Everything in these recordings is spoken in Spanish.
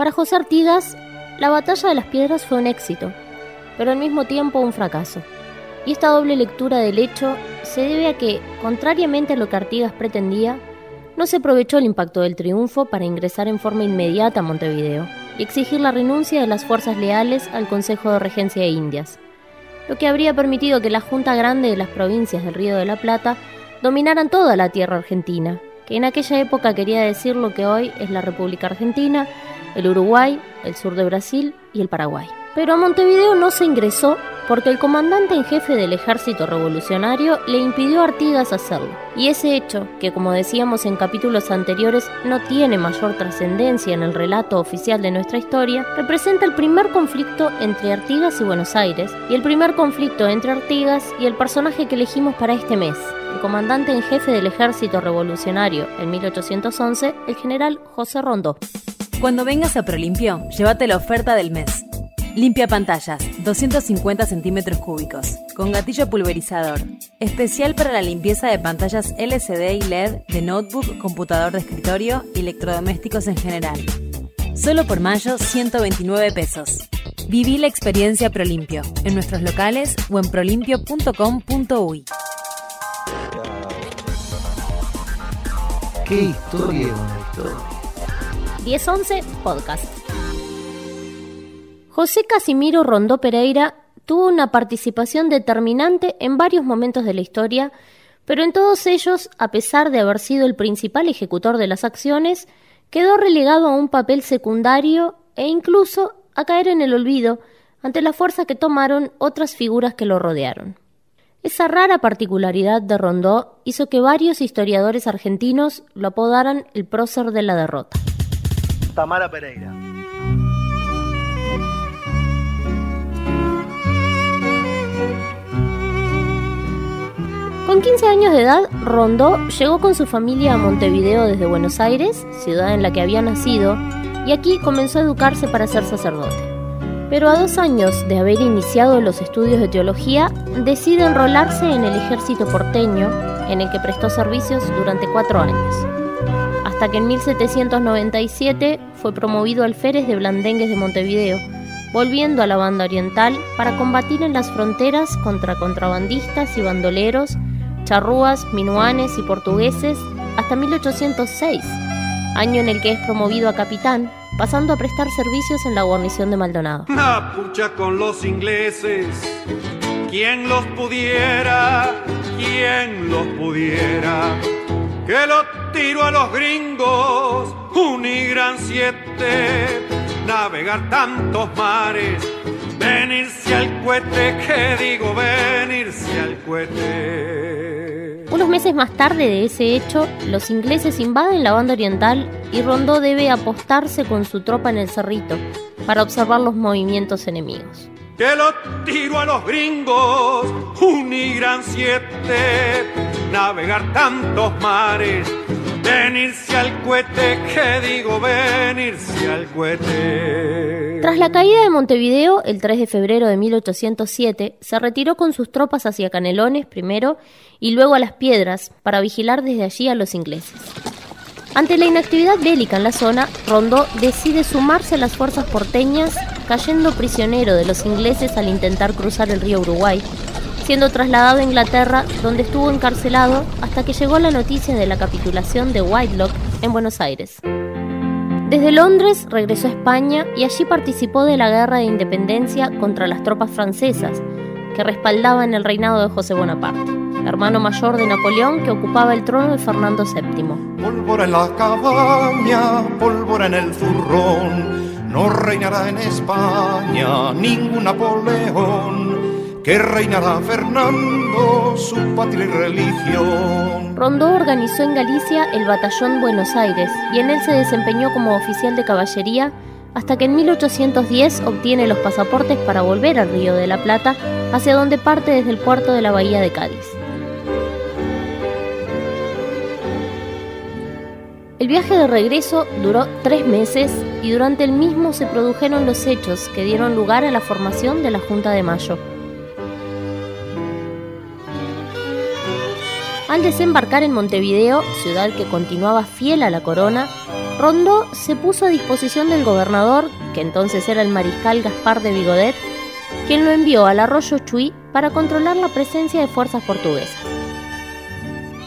Para José Artigas, la batalla de las piedras fue un éxito, pero al mismo tiempo un fracaso. Y esta doble lectura del hecho se debe a que, contrariamente a lo que Artigas pretendía, no se aprovechó el impacto del triunfo para ingresar en forma inmediata a Montevideo y exigir la renuncia de las fuerzas leales al Consejo de Regencia de Indias, lo que habría permitido que la Junta Grande de las provincias del Río de la Plata dominaran toda la tierra argentina, que en aquella época quería decir lo que hoy es la República Argentina, el Uruguay, el sur de Brasil y el Paraguay. Pero a Montevideo no se ingresó porque el comandante en jefe del ejército revolucionario le impidió a Artigas hacerlo. Y ese hecho, que como decíamos en capítulos anteriores no tiene mayor trascendencia en el relato oficial de nuestra historia, representa el primer conflicto entre Artigas y Buenos Aires y el primer conflicto entre Artigas y el personaje que elegimos para este mes, el comandante en jefe del ejército revolucionario en 1811, el general José Rondó. Cuando vengas a Prolimpio, llévate la oferta del mes. Limpia pantallas, 250 centímetros cúbicos, con gatillo pulverizador. Especial para la limpieza de pantallas LCD y LED de notebook, computador de escritorio y electrodomésticos en general. Solo por mayo, 129 pesos. Viví la experiencia Prolimpio en nuestros locales o en prolimpio.com.uy. ¿Qué historia es una historia? 1011 Podcast. José Casimiro Rondó Pereira tuvo una participación determinante en varios momentos de la historia, pero en todos ellos, a pesar de haber sido el principal ejecutor de las acciones, quedó relegado a un papel secundario e incluso a caer en el olvido ante la fuerza que tomaron otras figuras que lo rodearon. Esa rara particularidad de Rondó hizo que varios historiadores argentinos lo apodaran el prócer de la derrota. Tamara Pereira. Con 15 años de edad, Rondó llegó con su familia a Montevideo desde Buenos Aires, ciudad en la que había nacido, y aquí comenzó a educarse para ser sacerdote. Pero a dos años de haber iniciado los estudios de teología, decide enrolarse en el ejército porteño, en el que prestó servicios durante cuatro años. Hasta que en 1797 fue promovido alférez de Blandengues de Montevideo, volviendo a la banda oriental para combatir en las fronteras contra contrabandistas y bandoleros charrúas, minuanes y portugueses hasta 1806, año en el que es promovido a capitán, pasando a prestar servicios en la guarnición de Maldonado. La pucha con los ingleses, quien los pudiera, quien los pudiera, que lo tiro a los gringos, un y gran siete, navegar tantos mares, venirse al cohete, que digo venirse al cohete. Unos meses más tarde de ese hecho, los ingleses invaden la banda oriental y Rondó debe apostarse con su tropa en el cerrito para observar los movimientos enemigos. Que lo tiro a los gringos, un y gran siete, navegar tantos mares, venirse al cohete, que digo venirse al cohete. Tras la caída de Montevideo, el 3 de febrero de 1807, se retiró con sus tropas hacia Canelones primero y luego a Las Piedras para vigilar desde allí a los ingleses. Ante la inactividad bélica en la zona, Rondó decide sumarse a las fuerzas porteñas, cayendo prisionero de los ingleses al intentar cruzar el río Uruguay, siendo trasladado a Inglaterra, donde estuvo encarcelado hasta que llegó la noticia de la capitulación de Whitelock en Buenos Aires. Desde Londres regresó a España y allí participó de la guerra de independencia contra las tropas francesas, que respaldaban el reinado de José Bonaparte hermano mayor de Napoleón que ocupaba el trono de Fernando VII. Pólvora en la cabaña, pólvora en el zurrón, no reinará en España ningún Napoleón, que reinará Fernando, su patria y religión. Rondó organizó en Galicia el batallón Buenos Aires y en él se desempeñó como oficial de caballería hasta que en 1810 obtiene los pasaportes para volver al Río de la Plata, hacia donde parte desde el puerto de la Bahía de Cádiz. El viaje de regreso duró tres meses y durante el mismo se produjeron los hechos que dieron lugar a la formación de la Junta de Mayo. Al desembarcar en Montevideo, ciudad que continuaba fiel a la corona, Rondó se puso a disposición del gobernador, que entonces era el mariscal Gaspar de Vigodet, quien lo envió al arroyo Chuy para controlar la presencia de fuerzas portuguesas.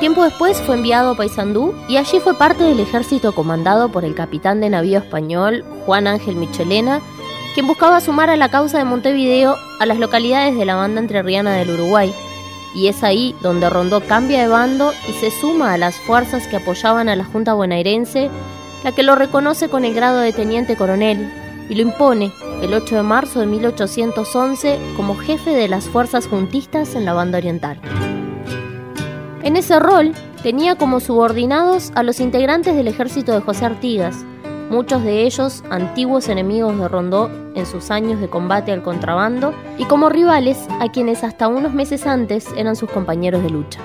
Tiempo después fue enviado a Paysandú y allí fue parte del ejército comandado por el capitán de navío español Juan Ángel Michelena, quien buscaba sumar a la causa de Montevideo a las localidades de la banda entrerriana del Uruguay, y es ahí donde Rondó cambia de bando y se suma a las fuerzas que apoyaban a la Junta bonaerense, la que lo reconoce con el grado de teniente coronel y lo impone el 8 de marzo de 1811 como jefe de las fuerzas juntistas en la banda oriental. En ese rol tenía como subordinados a los integrantes del ejército de José Artigas, muchos de ellos antiguos enemigos de Rondó en sus años de combate al contrabando, y como rivales a quienes hasta unos meses antes eran sus compañeros de lucha.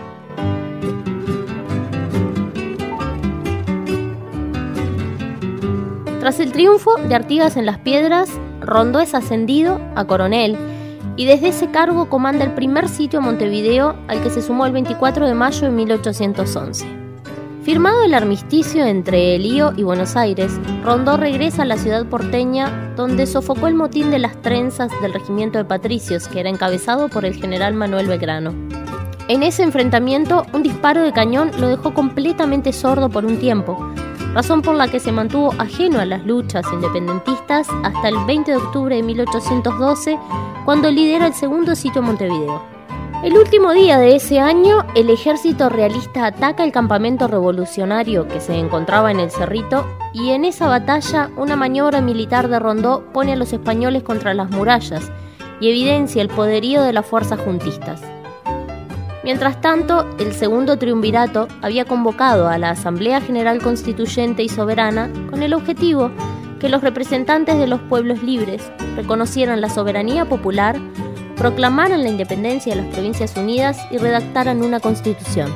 Tras el triunfo de Artigas en las Piedras, Rondó es ascendido a coronel y desde ese cargo comanda el primer sitio a Montevideo al que se sumó el 24 de mayo de 1811. Firmado el armisticio entre Elío y Buenos Aires, Rondó regresa a la ciudad porteña, donde sofocó el motín de las trenzas del regimiento de patricios, que era encabezado por el general Manuel Belgrano. En ese enfrentamiento, un disparo de cañón lo dejó completamente sordo por un tiempo, razón por la que se mantuvo ajeno a las luchas independentistas hasta el 20 de octubre de 1812, cuando lidera el segundo sitio Montevideo. El último día de ese año, el ejército realista ataca el campamento revolucionario que se encontraba en el Cerrito y en esa batalla una maniobra militar de Rondó pone a los españoles contra las murallas y evidencia el poderío de las fuerzas juntistas. Mientras tanto, el segundo triunvirato había convocado a la Asamblea General Constituyente y Soberana con el objetivo que los representantes de los pueblos libres reconocieran la soberanía popular proclamaran la independencia de las Provincias Unidas y redactaran una constitución.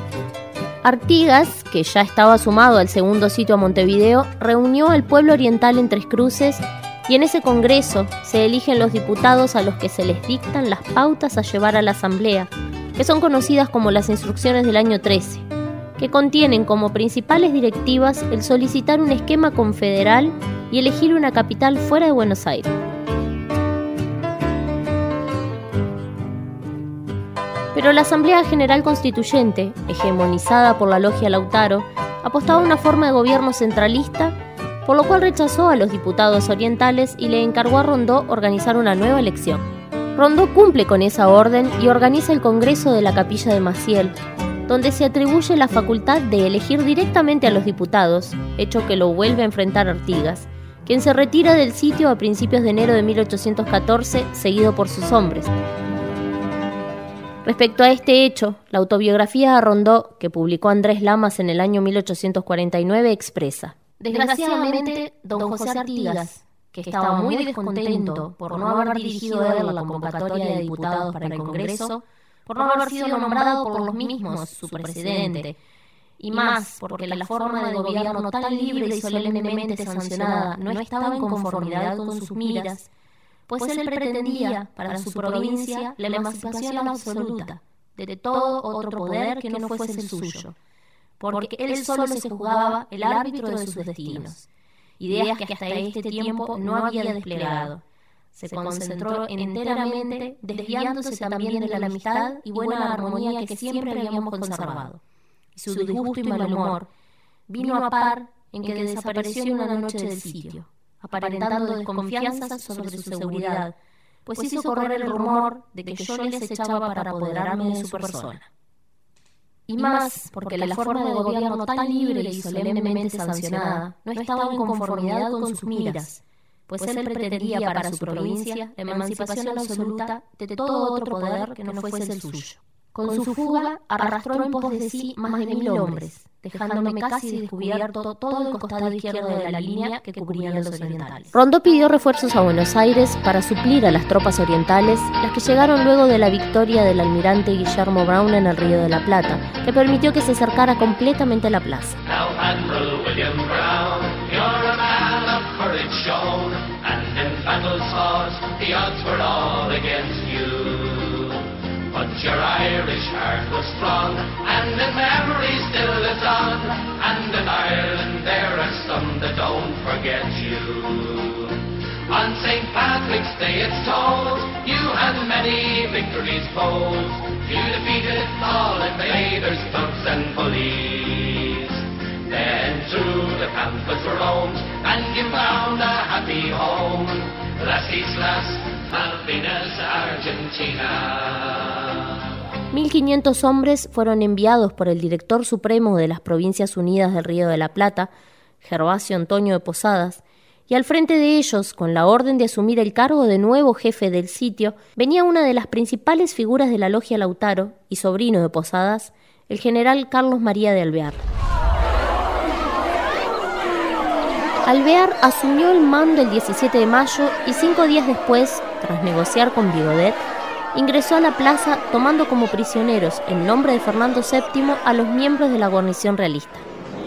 Artigas, que ya estaba sumado al segundo sitio a Montevideo, reunió al pueblo oriental en Tres Cruces y en ese Congreso se eligen los diputados a los que se les dictan las pautas a llevar a la Asamblea, que son conocidas como las instrucciones del año 13, que contienen como principales directivas el solicitar un esquema confederal y elegir una capital fuera de Buenos Aires. Pero la Asamblea General Constituyente, hegemonizada por la logia Lautaro, apostaba a una forma de gobierno centralista, por lo cual rechazó a los diputados orientales y le encargó a Rondó organizar una nueva elección. Rondó cumple con esa orden y organiza el Congreso de la Capilla de Maciel, donde se atribuye la facultad de elegir directamente a los diputados, hecho que lo vuelve a enfrentar Artigas, quien se retira del sitio a principios de enero de 1814, seguido por sus hombres, Respecto a este hecho, la autobiografía de Rondó, que publicó Andrés Lamas en el año 1849, expresa: Desgraciadamente, don José Artigas, que estaba muy descontento por no haber dirigido él la convocatoria de diputados para el Congreso, por no haber sido nombrado por los mismos su presidente, y más porque la forma de gobierno tan libre y solemnemente sancionada no estaba en conformidad con sus miras, pues, pues él pretendía para su provincia la emancipación absoluta de todo otro poder que no fuese el suyo, porque él solo se jugaba el árbitro de sus destinos, ideas que hasta este tiempo no había desplegado. Se concentró enteramente desviándose también de la amistad y buena armonía que siempre habíamos conservado. Y su disgusto y mal humor vino a par en que desapareció en una noche del sitio aparentando desconfianza sobre su seguridad, pues hizo correr el rumor de que yo les echaba para apoderarme de su persona. Y más porque la forma de gobierno tan libre y solemnemente sancionada no estaba en conformidad con sus miras, pues él pretendía para su provincia la emancipación absoluta de todo otro poder que no fuese el suyo. Con su fuga arrastró en pos de sí más de mil hombres, dejándome casi descubierto todo el costado izquierdo de la línea que cubrían los orientales. Rondó pidió refuerzos a Buenos Aires para suplir a las tropas orientales, las que llegaron luego de la victoria del almirante Guillermo Brown en el Río de la Plata, que permitió que se acercara completamente a la plaza. But your Irish heart was strong, and in memory still lives on. And in Ireland there are some that don't forget you. On St. Patrick's Day it's told, you had many victories bold. You defeated all invaders, thugs and bullies. Then through the pampas roamed, and you found a happy home. Las Islas Malvinas, Argentina. 1.500 hombres fueron enviados por el director supremo de las Provincias Unidas del Río de la Plata, Gervasio Antonio de Posadas, y al frente de ellos, con la orden de asumir el cargo de nuevo jefe del sitio, venía una de las principales figuras de la logia Lautaro y sobrino de Posadas, el general Carlos María de Alvear. Alvear asumió el mando el 17 de mayo y cinco días después, tras negociar con Vigodet, ingresó a la plaza tomando como prisioneros, en nombre de Fernando VII, a los miembros de la guarnición realista.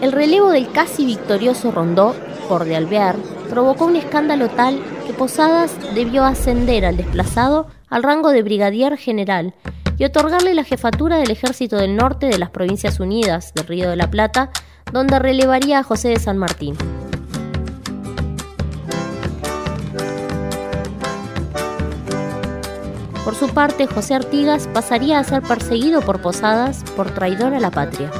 El relevo del casi victorioso Rondó, por de Alvear, provocó un escándalo tal que Posadas debió ascender al desplazado al rango de brigadier general y otorgarle la jefatura del Ejército del Norte de las Provincias Unidas del Río de la Plata, donde relevaría a José de San Martín. Por su parte, José Artigas pasaría a ser perseguido por Posadas por traidor a la patria.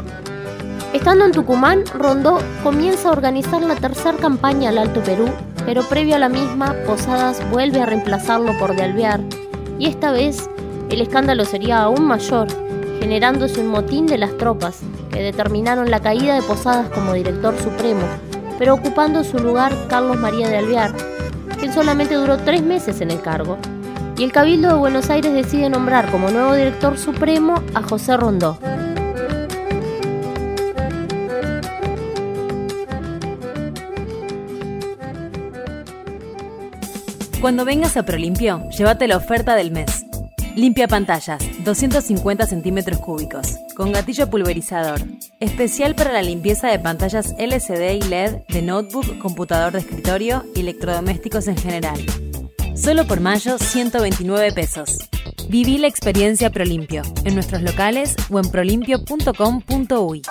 Estando en Tucumán, Rondó comienza a organizar la tercera campaña al Alto Perú, pero previo a la misma, Posadas vuelve a reemplazarlo por de Alvear, y esta vez el escándalo sería aún mayor, generándose un motín de las tropas, que determinaron la caída de Posadas como director supremo, pero ocupando su lugar Carlos María de Alvear, quien solamente duró tres meses en el cargo, y el Cabildo de Buenos Aires decide nombrar como nuevo director supremo a José Rondó. Cuando vengas a Prolimpio, llévate la oferta del mes. Limpia pantallas, 250 centímetros cúbicos, con gatillo pulverizador. Especial para la limpieza de pantallas LCD y LED de notebook, computador de escritorio y electrodomésticos en general. Solo por mayo, 129 pesos. Viví la experiencia Prolimpio en nuestros locales o en prolimpio.com.uy.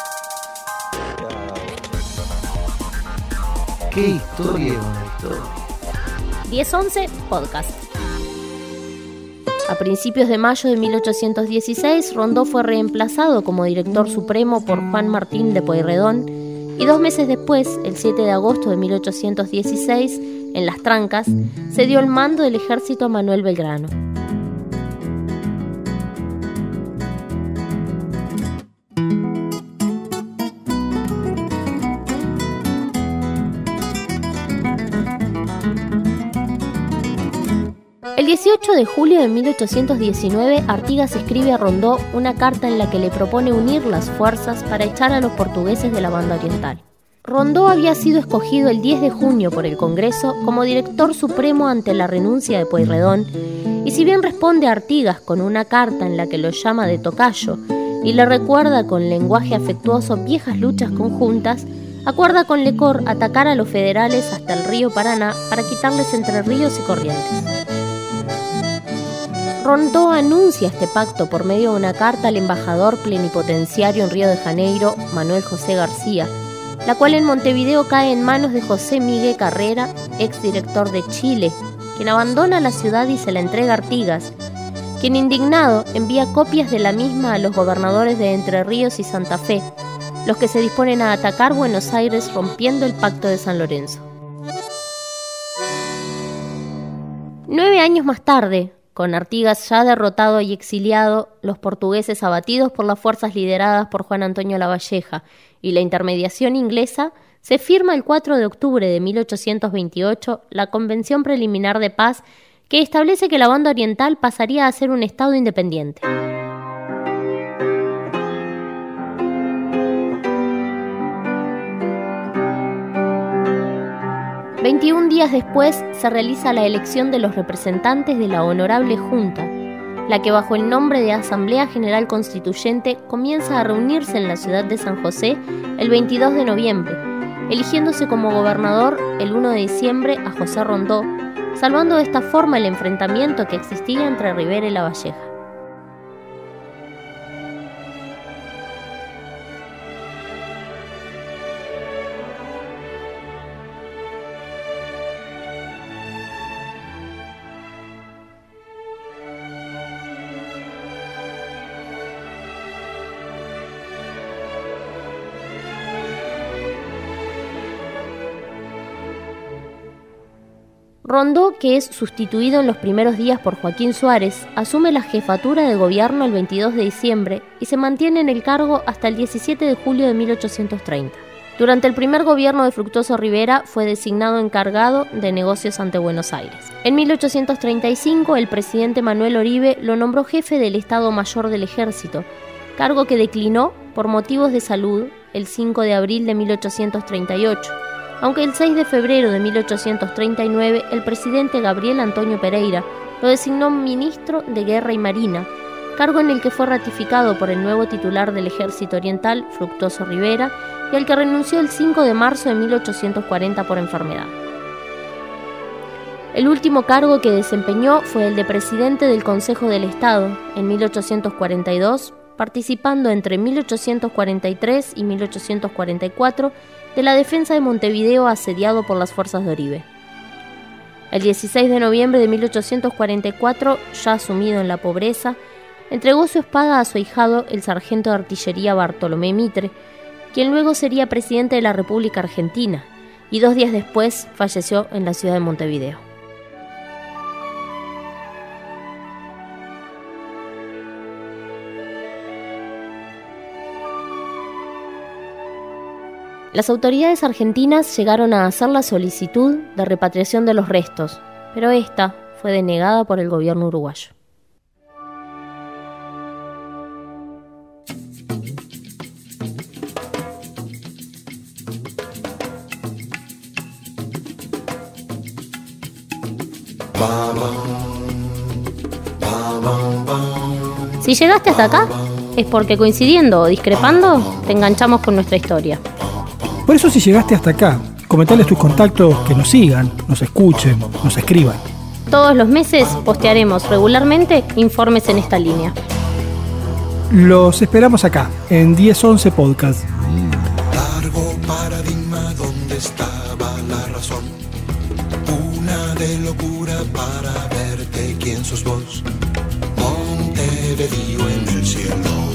¿Qué historia una historia? 1011 Podcast. A principios de mayo de 1816, Rondó fue reemplazado como director supremo por Juan Martín de Pueyrredón y dos meses después, el 7 de agosto de 1816, en Las Trancas, se dio el mando del ejército a Manuel Belgrano. El 18 de julio de 1819, Artigas escribe a Rondó una carta en la que le propone unir las fuerzas para echar a los portugueses de la banda oriental. Rondó había sido escogido el 10 de junio por el Congreso como director supremo ante la renuncia de Pueyrredón, y si bien responde a Artigas con una carta en la que lo llama de tocayo y le recuerda con lenguaje afectuoso viejas luchas conjuntas, acuerda con Lecor atacar a los federales hasta el río Paraná para quitarles entre ríos y corrientes. Rondó anuncia este pacto por medio de una carta al embajador plenipotenciario en Río de Janeiro, Manuel José García, la cual en Montevideo cae en manos de José Miguel Carrera, exdirector de Chile, quien abandona la ciudad y se la entrega a Artigas, quien indignado envía copias de la misma a los gobernadores de Entre Ríos y Santa Fe, los que se disponen a atacar Buenos Aires rompiendo el pacto de San Lorenzo. Nueve años más tarde, con Artigas ya derrotado y exiliado, los portugueses abatidos por las fuerzas lideradas por Juan Antonio Lavalleja y la intermediación inglesa, se firma el 4 de octubre de 1828 la Convención Preliminar de Paz que establece que la banda oriental pasaría a ser un Estado independiente. 21 días después se realiza la elección de los representantes de la Honorable Junta, la que bajo el nombre de Asamblea General Constituyente comienza a reunirse en la ciudad de San José el 22 de noviembre, eligiéndose como gobernador el 1 de diciembre a José Rondó, salvando de esta forma el enfrentamiento que existía entre Rivera y La Valleja. Rondó, que es sustituido en los primeros días por Joaquín Suárez, asume la jefatura de gobierno el 22 de diciembre y se mantiene en el cargo hasta el 17 de julio de 1830. Durante el primer gobierno de Fructuoso Rivera fue designado encargado de negocios ante Buenos Aires. En 1835 el presidente Manuel Oribe lo nombró jefe del Estado Mayor del Ejército, cargo que declinó por motivos de salud el 5 de abril de 1838, aunque el 6 de febrero de 1839 el presidente Gabriel Antonio Pereira lo designó ministro de Guerra y Marina, cargo en el que fue ratificado por el nuevo titular del Ejército Oriental, Fructuoso Rivera, y al que renunció el 5 de marzo de 1840 por enfermedad. El último cargo que desempeñó fue el de presidente del Consejo del Estado en 1842, participando entre 1843 y 1844 de la defensa de Montevideo asediado por las fuerzas de Oribe. El 16 de noviembre de 1844, ya sumido en la pobreza, entregó su espada a su ahijado, el sargento de artillería Bartolomé Mitre, quien luego sería presidente de la República Argentina, y dos días después falleció en la ciudad de Montevideo. Las autoridades argentinas llegaron a hacer la solicitud de repatriación de los restos, pero esta fue denegada por el gobierno uruguayo. Si llegaste hasta acá, es porque coincidiendo o discrepando, te enganchamos con nuestra historia. Por eso si llegaste hasta acá, comentales tus contactos que nos sigan, nos escuchen, nos escriban. Todos los meses postearemos regularmente informes en esta línea. Los esperamos acá, en 1011 Podcast. Largo paradigma donde estaba la razón. Una de locura para verte quién sos vos. Montevideo en el cielo.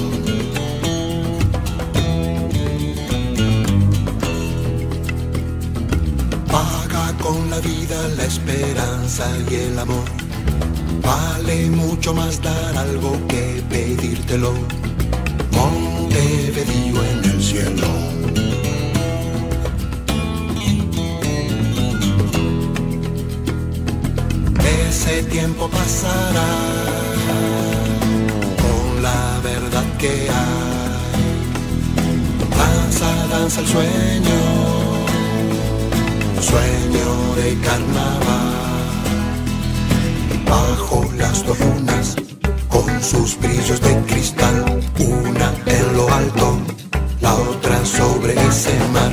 Con la vida la esperanza y el amor. Vale mucho más dar algo que pedírtelo. Montevideo en el cielo. Ese tiempo pasará con la verdad que hay. Danza, danza el sueño, sueño de carnaval. Bajo las dos lunas, con sus brillos de cristal, una en lo alto, la otra sobre ese mar.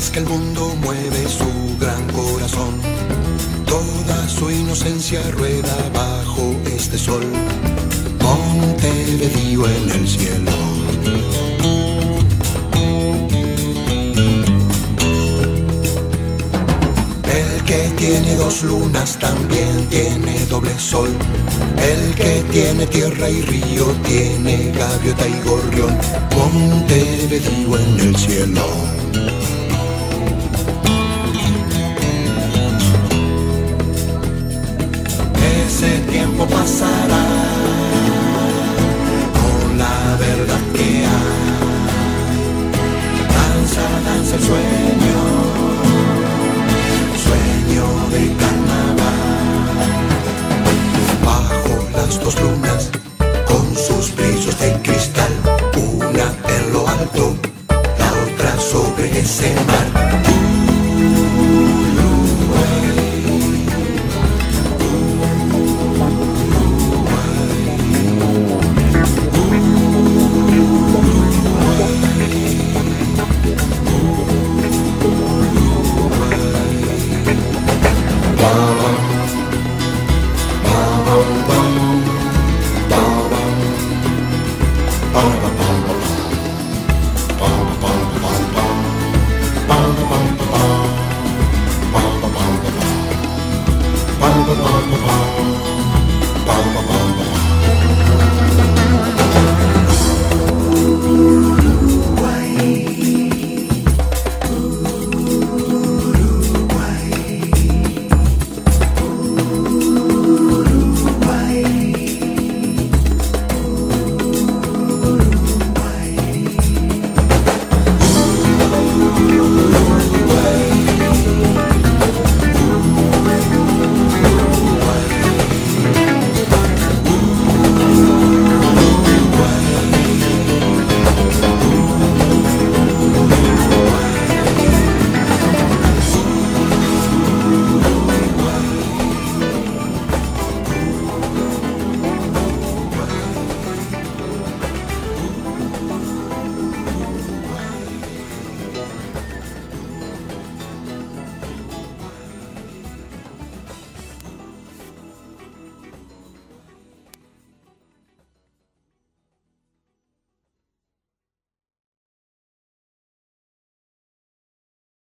Vez que el mundo mueve su gran corazón, toda su inocencia rueda bajo este sol. Montevideo en el cielo. El que tiene dos lunas también tiene doble sol. El que tiene tierra y río tiene gaviota y gorrión. Montevideo en el cielo. Tiempo